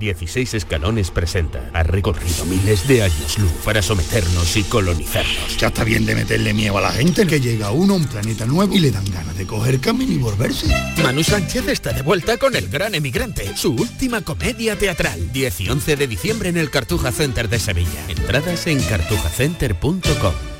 16 escalones presenta. Ha recorrido miles de años luz para someternos y colonizarnos. Ya está bien de meterle miedo a la gente que llega uno a un planeta nuevo y le dan ganas de coger camino y volverse. Manu Sánchez está de vuelta con El Gran Emigrante, su última comedia teatral. 10 y 11 de diciembre en el Cartuja Center de Sevilla. Entradas en cartujacenter.com.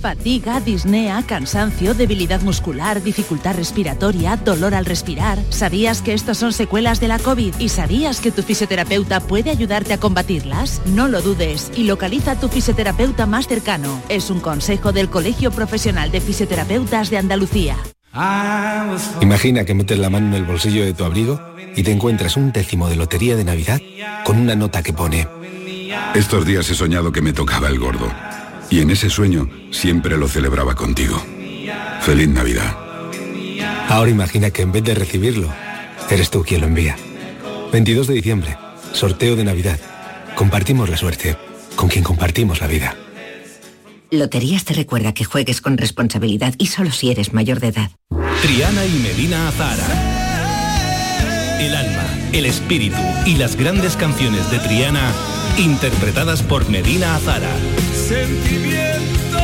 Fatiga, disnea, cansancio, debilidad muscular, dificultad respiratoria, dolor al respirar. ¿Sabías que estos son secuelas de la COVID? ¿Y sabías que tu fisioterapeuta puede ayudarte a combatirlas? No lo dudes y localiza a tu fisioterapeuta más cercano. Es un consejo del Colegio Profesional de Fisioterapeutas de Andalucía. Imagina que metes la mano en el bolsillo de tu abrigo y te encuentras un décimo de lotería de Navidad con una nota que pone... Estos días he soñado que me tocaba el gordo. Y en ese sueño siempre lo celebraba contigo. Feliz Navidad. Ahora imagina que en vez de recibirlo, eres tú quien lo envía. 22 de diciembre, sorteo de Navidad. Compartimos la suerte con quien compartimos la vida. Loterías te recuerda que juegues con responsabilidad y solo si eres mayor de edad. Triana y Medina Azara. El alma, el espíritu y las grandes canciones de Triana interpretadas por Medina Azara sentimiento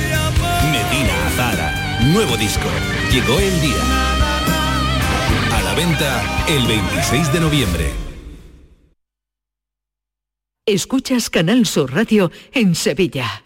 de amor. Medina Azara, nuevo disco. Llegó el día. A la venta el 26 de noviembre. Escuchas Canal Sur Radio en Sevilla.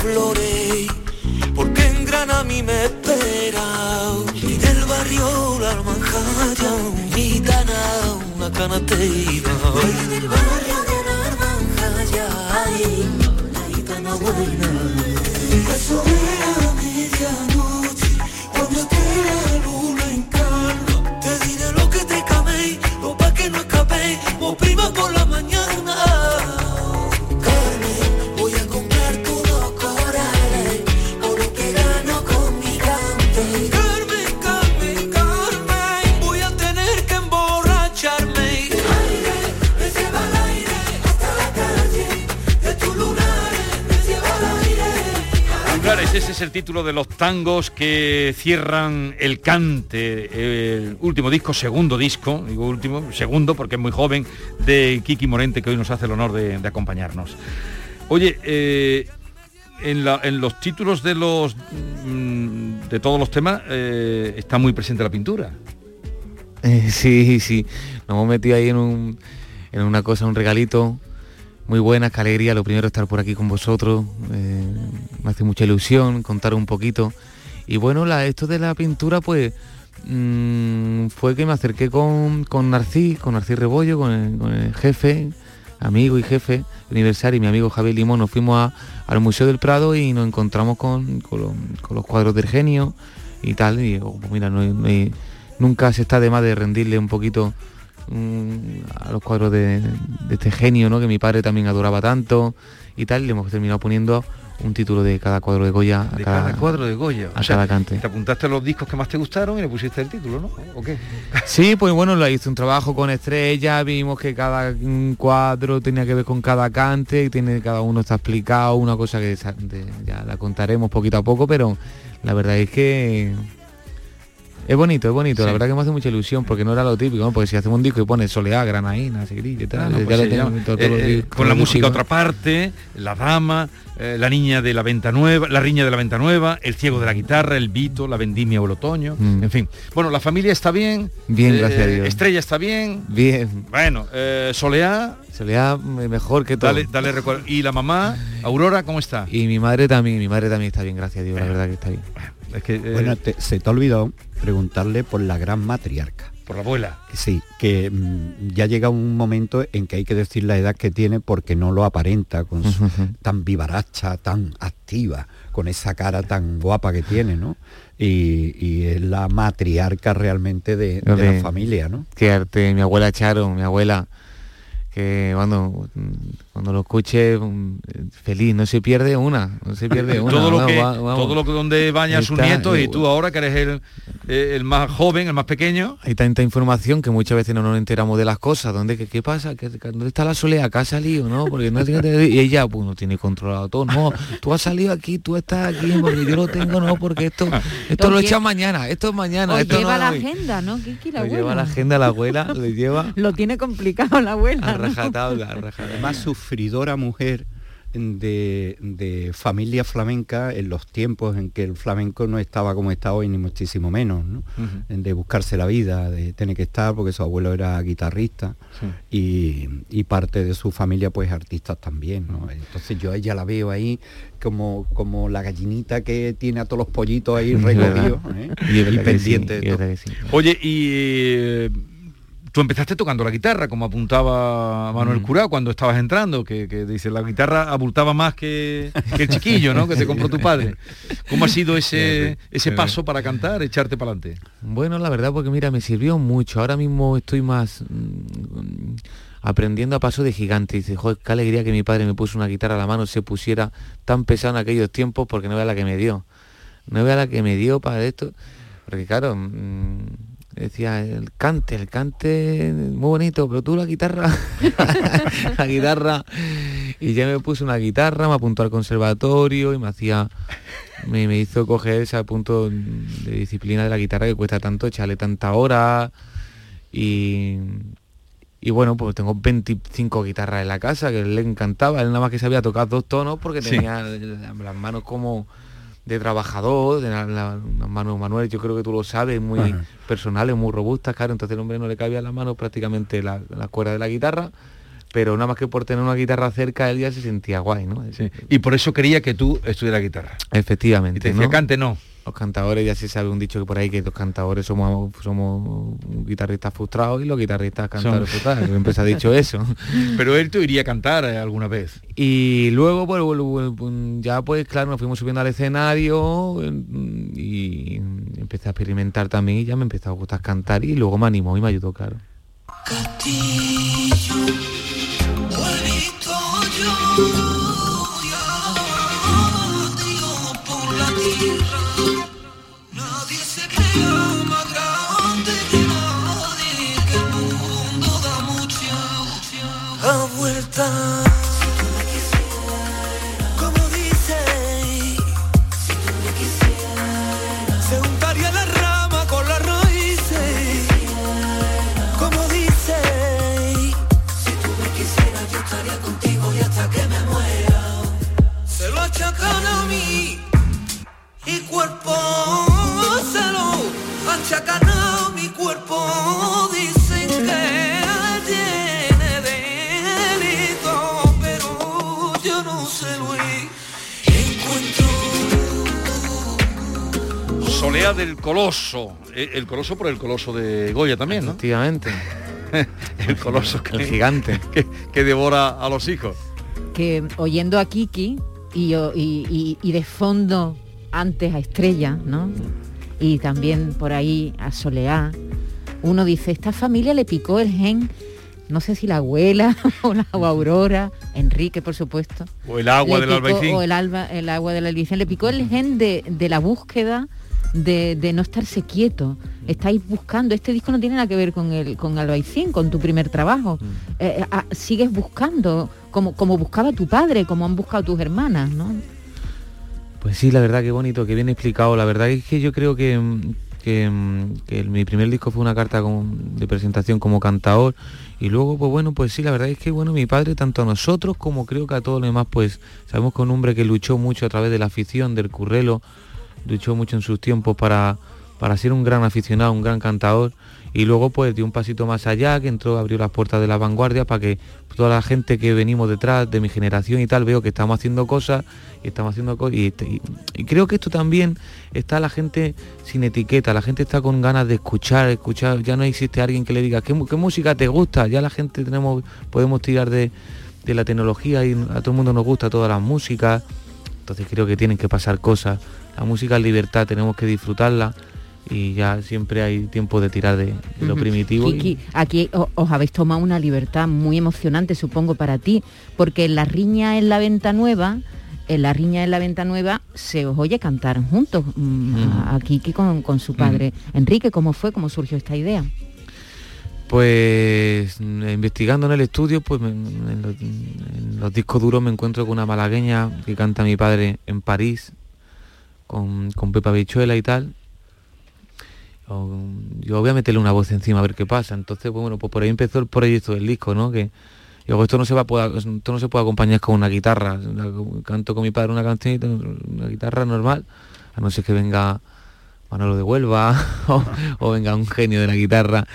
Flores, porque en Granada a mí me espera. Y del barrio la Almanjaya, un gitana, una canatera. Y del barrio de la Almanjaya, ay, la gitana buena. Eso era ese es el título de los tangos que cierran el cante, el último disco, segundo disco, digo último, segundo porque es muy joven, de Kiki Morente, que hoy nos hace el honor de, acompañarnos. Oye, eh, en, los títulos de los mm, de todos los temas eh, está muy presente la pintura. Eh, (laughs) sí, sí. Nos hemos metido ahí en, un, en una cosa, un regalito muy buena, qué alegría. Lo primero estar por aquí con vosotros. eh, me hace mucha ilusión contar un poquito. Y bueno, la, esto de la pintura, pues mm, fue que me acerqué con, con Narcís, con Narcís Rebollo, con el, jefe, amigo y jefe aniversario, y mi amigo Javier Limón. Nos fuimos al Museo del Prado y nos encontramos con, con los, cuadros del genio y tal. Y pues mira, no nunca se está de más de rendirle un poquito mm, a los cuadros de, de este genio, ¿no? Que mi padre también adoraba tanto y tal. y Le hemos terminado poniendo un título de cada cuadro de Goya a De cada, cada cuadro de Goya. a cada cante. Te apuntaste a los discos que más te gustaron y le pusiste el título, ¿no? ¿O qué? (laughs) Sí, pues bueno, lo hice un trabajo con estrella, vimos que cada mm, cuadro tenía que ver con cada cante, y tiene cada uno está explicado, una cosa que de- ya la contaremos poquito a poco, pero la verdad es que es bonito, es bonito, la verdad que me hace mucha ilusión porque no era lo típico, ¿no? porque si hacemos un disco y pone soleá, granaína, y tal, ya lo todo- eh, todo eh, con la música otra parte, la dama, eh, la niña de la venta nueva, la riña de la venta nueva, el ciego de la guitarra, el vito, la vendimia o el otoño, Mm. en fin. Bueno, la familia está bien. Bien, eh, gracias a Dios. Estrella está bien. Bien. Bueno, eh, Soleá, Soleá mm, mejor que todo. dale, dale recuerdo. Y la mamá, Aurora, ¿cómo está? Y mi madre también, mi madre también está bien, gracias a Dios, la verdad que está bien. Es que, eh, Bueno, te- se te ha olvidado preguntarle por la gran matriarca. por la abuela. Sí, que mm, ya llega un momento en que hay que decir la edad que tiene porque no lo aparenta, con su, tan vivaracha, tan activa, con esa cara tan guapa que tiene, ¿no? Y, y es la matriarca realmente de, de la familia, ¿no? Qué arte, mi abuela Charo, mi abuela, que cuando, cuando lo escuche mm, feliz, no se pierde una, no se pierde (laughs) una. todo lo que, va- todo lo que donde baña sus nietos y tú ahora que eres el, eh, el más joven, el más pequeño. Hay tanta información que muchas veces no nos enteramos de las cosas. ¿Dónde, qué, qué pasa? ¿Qué- ¿Dónde está la soledad? ¿Qué ha salido? ¿No? Porque no tiene- y ella pues no tiene controlado todo. No, tú has salido aquí, tú estás aquí, porque yo lo tengo, no, porque esto, esto lo Oye. echas mañana, esto es mañana, O esto lleva no la hoy. agenda, ¿no? ¿Qué la Lo lleva la agenda la abuela, le lleva (laughs) Lo tiene complicado la abuela. Rajatabla, rajatabla. más sufridora mujer de, de familia flamenca en los tiempos en que el flamenco no estaba como está hoy, ni muchísimo menos, ¿no? de buscarse la vida, de tener que estar, porque su abuelo era guitarrista y, y parte de su familia pues artistas también. ¿no? Entonces yo a ella la veo ahí como, como la gallinita que tiene a todos los pollitos ahí (laughs) recogidos. ¿eh? Y que pendiente sí, sí. Oye, y eh, tú empezaste tocando la guitarra, como apuntaba Manuel. Curao cuando estabas entrando, que, que dice, la guitarra abultaba más que, que el chiquillo, ¿no? Que te compró tu padre. ¿Cómo ha sido ese, ese paso para cantar, echarte para adelante? Bueno, la verdad, porque mira, me sirvió mucho. Ahora mismo estoy más mm, aprendiendo a paso de gigante. Dice, joder, qué alegría que mi padre me puso una guitarra a la mano, se pusiera tan pesado en aquellos tiempos, porque no vea la que me dio. No vea la que me dio para esto. Porque claro, mm, decía, el cante, el cante muy bonito, pero tú la guitarra, (laughs) la guitarra. Y ya me puse una guitarra, me apuntó al conservatorio y me hacía me, me hizo coger ese punto de disciplina de la guitarra que cuesta tanto, echarle tanta hora. Y, y bueno, pues tengo 25 guitarras en la casa que le encantaba, él nada más que sabía tocar dos tonos porque tenía la- las manos como de trabajador, de la- la- manos manuales, yo creo que tú lo sabes, muy Ajá. personales, muy robustas, claro, entonces el hombre no le cabía a las manos prácticamente la, la cuerda de la guitarra, pero nada más que por tener una guitarra cerca él ya se sentía guay, ¿no? Y por eso quería que tú estuvieras guitarra. Efectivamente. Y te decía, ¿no? cante no. Los cantadores, ya se sabe un dicho que por ahí que los cantadores somos, somos guitarristas frustrados y los guitarristas cantadores Son- frustrados. Siempre se ha dicho eso. (laughs) Pero él te iría a cantar eh, alguna vez. Y luego, pues, bueno, pues, ya pues claro, nos fuimos subiendo al escenario y empecé a experimentar también y ya me empezó a gustar cantar y luego me animó y me ayudó, claro. Castillo, Coloso. Eh, El Coloso por el Coloso de Goya también, ¿no? Efectivamente. (laughs) el Coloso que, El gigante. (laughs) que, que devora a los hijos. que oyendo a Kiki y, y- y- y de fondo antes a Estrella, ¿no? Y también por ahí a Soleá, uno dice, esta familia le picó el gen, no sé si la abuela (laughs) o la o Aurora, Enrique por supuesto. O el agua del picó- albaicín. O el, alba, el agua del albaicín, le picó el gen de, de la búsqueda de, de no estarse quieto. Estáis buscando, este disco no tiene nada que ver con el con Albaicín, con tu primer trabajo. Eh, ah, sigues buscando, como, como buscaba tu padre, como han buscado tus hermanas, ¿no? Pues sí, la verdad que bonito, que bien explicado. La verdad es que yo creo que, mm, que, mm, que mi primer disco fue una carta con- de presentación como cantador y luego, pues bueno, pues sí, la verdad es que bueno, mi padre, tanto a nosotros como creo que a todos los demás, pues sabemos que un hombre que luchó mucho a través de la afición, del currelo, luchó mucho en sus tiempos para, para ser un gran aficionado, un gran cantador y luego pues dio un pasito más allá, que entró, abrió las puertas de la vanguardia para que toda la gente que venimos detrás de mi generación y tal, veo que estamos haciendo cosas y estamos haciendo cosas y, y- creo que esto también está la gente sin etiqueta, la gente está con ganas de escuchar, escuchar, ya no existe alguien que le diga qué música te gusta, ya la gente tenemos, podemos tirar de, de la tecnología y a todo el mundo nos gusta todas las músicas, entonces creo que tienen que pasar cosas, la música es libertad, tenemos que disfrutarla y ya siempre hay tiempo de tirar de, de lo primitivo. y- Kiki, aquí o- os habéis tomado una libertad muy emocionante, supongo, para ti, porque en la riña en la venta nueva, en la riña en la venta nueva, se os oye cantar juntos mm, a, a Kiki con, con su padre. Enrique, ¿cómo fue? ¿Cómo surgió esta idea? Pues mm, investigando en el estudio, pues en, los, en los discos duros me encuentro con una malagueña que canta mi padre en París, con, con Pepa Bichuela y tal. O, yo voy a meterle una voz encima a ver qué pasa. Entonces, pues, bueno, pues por ahí empezó el proyecto del disco, ¿no? Que luego esto no se va a poder, esto no se puede acompañar con una guitarra. Canto con mi padre una canción, y una guitarra normal, a no ser que venga Manolo de Huelva (laughs) o, o venga un genio de la guitarra.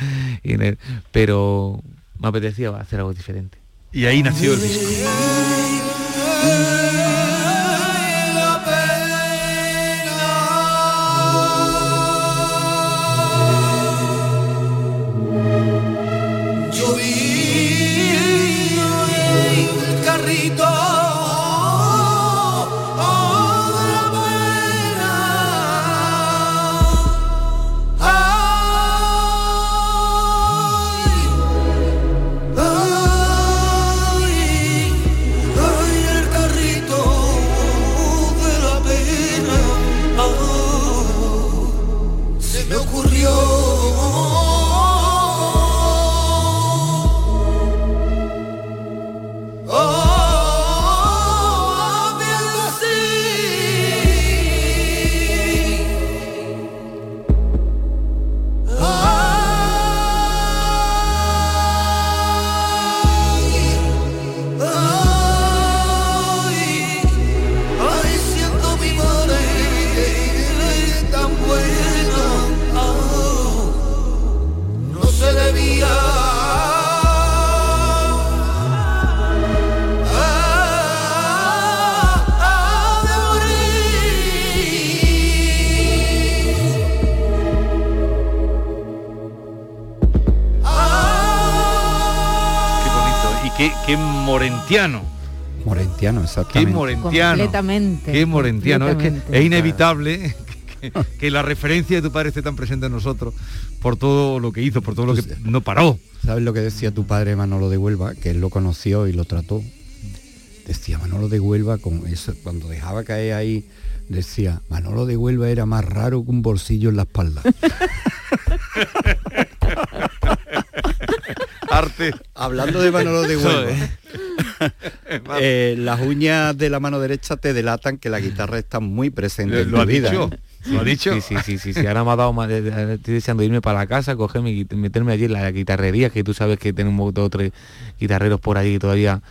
y en el- pero me apetecía hacer algo diferente. Y ahí nació el disco. Morentiano. Morentiano, Qué exactamente. morentiano. Completamente, Qué morentiano. Es que completamente. es inevitable que, que la referencia de tu padre esté tan presente en nosotros por todo lo que hizo, por todo lo que no paró. ¿Sabes lo que decía tu padre Manolo de Huelva? Que él lo conoció y lo trató. Decía Manolo de Huelva con eso, cuando dejaba caer ahí, decía, Manolo de Huelva era más raro que un bolsillo en la espalda. (laughs) Arte. Hablando de Manolo de. Joder. (laughs) eh, las uñas de la mano derecha te delatan que la guitarra está muy presente en ¿Lo tu ha vida. dicho? ¿eh? ¿Lo ha dicho? Sí, sí, sí, sí, sí. Ahora me ha dado más, de- de- estoy deseando irme para la casa, cogerme y meterme allí en la guitarrería, que tú sabes que tenemos dos o tres guitarreros por ahí todavía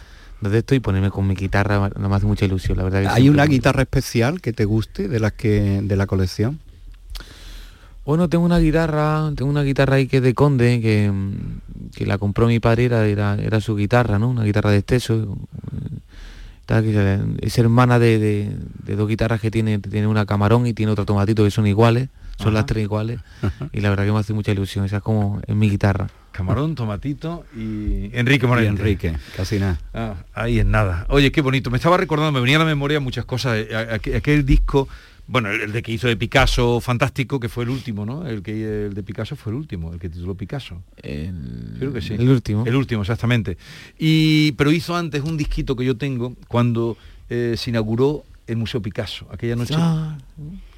donde estoy, ponerme con mi guitarra, no me hace mucha ilusión, la verdad. que ¿Hay una guitarra especial que te guste de las que de la colección? Bueno, tengo una guitarra, tengo una guitarra ahí que es de Conde, que, que la compró mi padre, era, era, era su guitarra, ¿no? Una guitarra de exceso. Es hermana de, de- de dos guitarras que tiene, tiene una camarón y tiene otro tomatito que son iguales, son Ajá. las tres iguales. (laughs) Y la verdad que me hace mucha ilusión, esa es como es mi guitarra. Camarón, tomatito y Enrique Moreno. Enrique, casi nada. Ah, ahí es nada. Oye, qué bonito. Me estaba recordando, me venía a la memoria muchas cosas. eh, Aquel disco, bueno, el, el de que hizo de Picasso, fantástico, que fue el último, ¿no? El que el de Picasso fue el último, el que tituló Picasso. Creo que sí. el último. El último, exactamente. Y pero hizo antes un disquito que yo tengo cuando eh, se inauguró el Museo Picasso, aquella noche. Ah.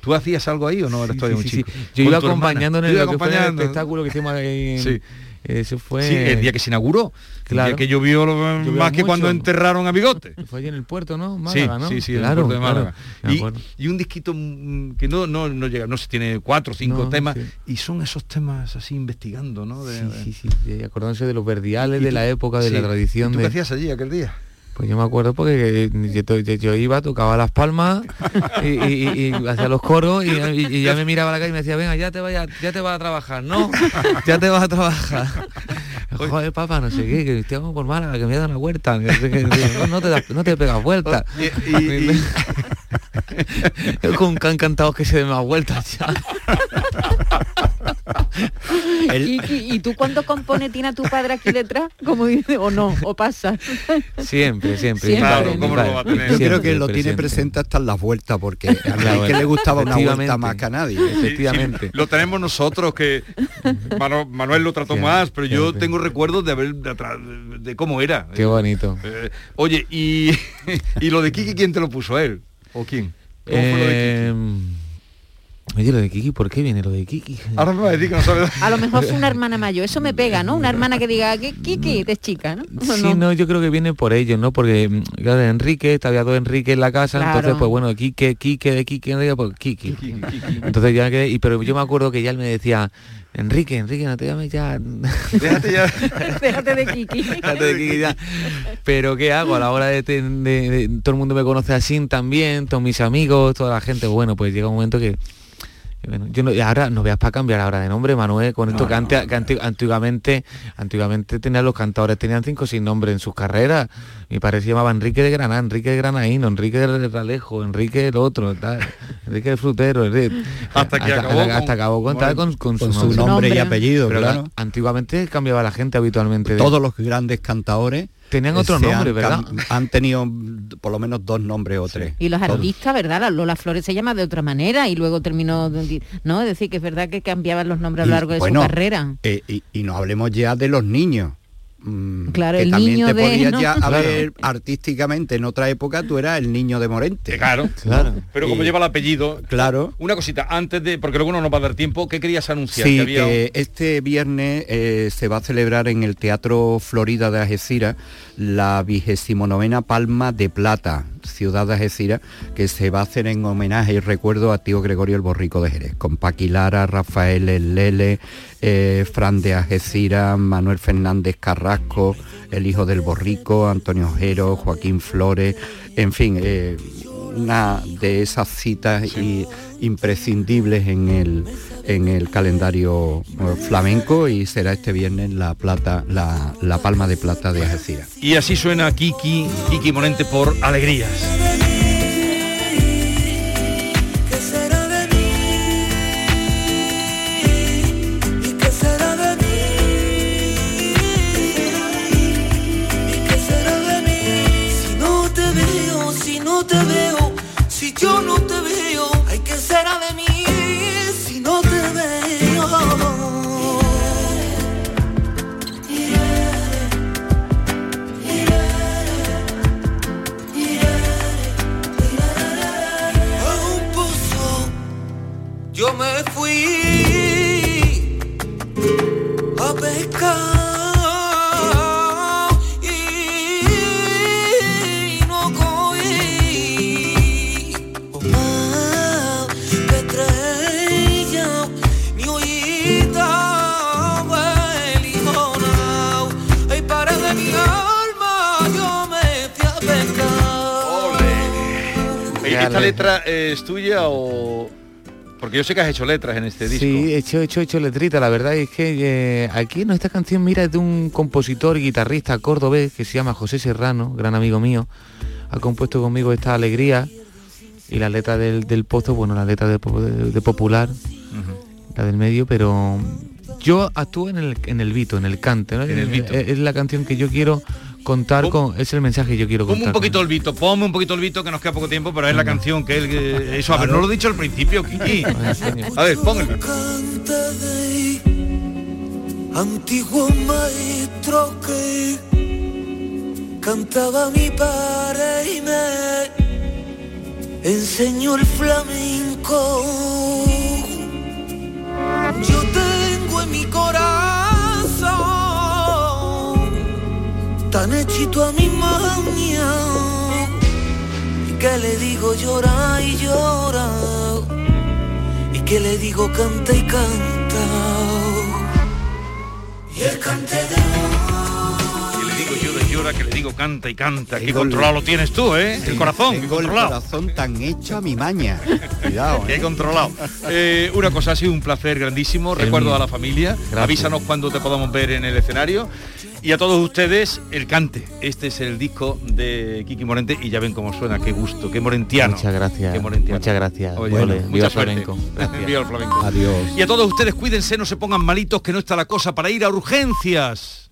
¿Tú hacías algo ahí o no? Sí, todavía sí, un chico. sí. Yo iba acompañando en el, el espectáculo que hicimos ahí. en- Sí. Eso fue... Sí, el día que se inauguró. Claro. Que llovió lo- Llovió más que cuando enterraron a Bigote. Fue allí en el puerto, ¿no? Sí, Málaga, ¿no? sí, sí, en el claro, puerto de claro. Málaga. Me Y, y un disquito que no, no, no llega, no sé, tiene cuatro o cinco No, temas. sí. Y son esos temas así investigando, ¿no? De- Sí, sí, sí, sí, acordándose de los verdiales ¿Y de la época, de sí. la tradición ¿Y tú de... qué hacías allí aquel día? Pues yo me acuerdo porque yo, to- yo- yo iba, tocaba las palmas y, y- y hacía los coros y, ya me miraba la calle y me decía, venga, ya te vaya, ya te vas a trabajar, ¿no? (laughs) Ya te vas a trabajar. Joder, papá, no sé qué, que como por Málaga, que me voy a dar una vuelta. no. No, te, no te pegas vuelta. (laughs) Con can cantados que se den más vueltas ya. (laughs) ¿Y, y- y tú cuando compone tiene a tu padre aquí detrás? Como dice, o no, o pasa. Siempre, siempre. Siempre. Claro, ¿cómo Yo lo va a tener? creo Siempre que lo tiene presente. presente hasta en las vueltas porque a Claro, que le gustaba una vuelta más que a nadie. (laughs) Efectivamente. Lo tenemos nosotros, que Manu- Manuel lo trató más, pero yo tengo recuerdos de haber de, atra- de- de cómo era. Qué bonito. Eh, oye, y, (laughs) y lo de Kiki, ¿quién te lo puso él? ¿O quién? ¿Cómo fue lo de Lo de Kiki, ¿por qué viene lo de Kiki? Ahora me va a decir que no sabe. A lo mejor fue una hermana mayor, eso me pega, ¿no? Una hermana que diga que Kiki es chica, ¿no? ¿O Sí, no? no, yo creo que viene por ello, ¿no? Porque, mm, claro, Enrique, había dos Enrique en la casa, Claro. entonces, pues bueno, Kike, Kike, de Kike, Enrique, pues Kiki. Entonces ya quedé, y pero yo me acuerdo que ya él me decía, Enrique, Enrique, no te llames ya. (laughs) Déjate ya. (laughs) Déjate de Kiki. Déjate de Kiki ya. Pero ¿qué hago? A la hora de, de- de- todo el mundo me conoce así también, todos mis amigos, toda la gente, bueno, pues llega un momento que que bueno, yo no, y ahora no veas para cambiar ahora de nombre, Manuel, con esto que, ante- que ante- antiguamente, antiguamente tenían los cantadores, tenían cinco sin nombre en sus carreras. Mi padre se llamaba Enrique de Granada, Enrique de Granaíno, Enrique de Ralejo, Enrique el otro, tal, Enrique el frutero, Enrique- Hasta que acabó hasta, con- acabó con, tal, con, con con su, su nombre y apellido, Pero claro. la- antiguamente cambiaba la gente habitualmente. de- Todos los grandes cantadores Tenían otro nombre, han ¿verdad? Han tenido por lo menos dos nombres o tres. Y los Todos. artistas, ¿verdad? La Lola Flores se llama de otra manera y luego terminó, de- ¿no? Es decir, que es verdad que cambiaban los nombres a lo Y, largo de bueno, su carrera. eh, y, y no hablemos ya de los niños. Mm, Claro, que el también niño te de- podías ¿no? ya Claro. haber artísticamente en otra época tú eras el niño de Morente. Claro, claro. Pero como Y- lleva el apellido. Claro. Una cosita, antes de. Porque luego no nos va a dar tiempo, ¿qué querías anunciar? Sí, Que había que este viernes eh, se va a celebrar en el Teatro Florida de Algeciras la vigésimo novena Palma de Plata, ciudad de Algeciras, que se va a hacer en homenaje y recuerdo a tío Gregorio el Borrico de Jerez, con Paqui Lara, Rafael El Lele, eh, Fran de Algeciras, Manuel Fernández Carrasco, el hijo del Borrico, Antonio Ojero, Joaquín Flores, en fin, eh, una de esas citas y imprescindibles en el en el calendario eh, flamenco y será este viernes la plata la, la palma de plata de Algeciras. Y así suena Kiki, Kiki Monente por Alegrías. ¿Esta letra eh, es tuya o.? Porque yo sé que has hecho letras en este disco. Sí, he hecho, he hecho, he hecho letrita, la verdad es que eh, aquí no esta canción mira es de un compositor y guitarrista cordobés que se llama José Serrano, gran amigo mío. Ha compuesto conmigo esta alegría y la letra del, del pozo, bueno, la letra de, po- de- de popular, la del medio, pero yo actúo en el, en el vito, en el cante, ¿no? En el vito. Es, es la canción que yo quiero contar con, es el mensaje que yo quiero Ponme contar. un poquito el Vito, ponme un poquito el Vito que nos queda poco tiempo, pero es la canción que él... eh, (laughs) Eso, a ver, no lo he dicho al principio, Kiki. (laughs) A ver, de antiguo maestro que cantaba mi padre y me enseñó el flamenco. Yo tengo en mi corazón tan hechito a mi maña y que le digo llora y llora y que le digo canta y canta y el cante de Y le digo llora, verdad que le digo canta y canta. Qué controlado lo tienes tú, ¿eh? El corazón, Tengo el controlado. corazón tan hecho a mi maña. Cuidado. Qué ¿eh? controlado. Eh, una cosa, ha sido un placer grandísimo. Recuerdo mío. a la familia. Gracias. Avísanos cuando te podamos ver en el escenario. Y a todos ustedes, el cante. Este es el disco de Kiki Morente y ya ven cómo suena, qué gusto, qué morentiano. Muchas gracias. Qué morentiano. Muchas gracias. Oye, Ole, mucha flamenco. (laughs) Gracias. Viva el flamenco. Adiós. Y a todos ustedes, cuídense, no se pongan malitos, que no está la cosa para ir a urgencias.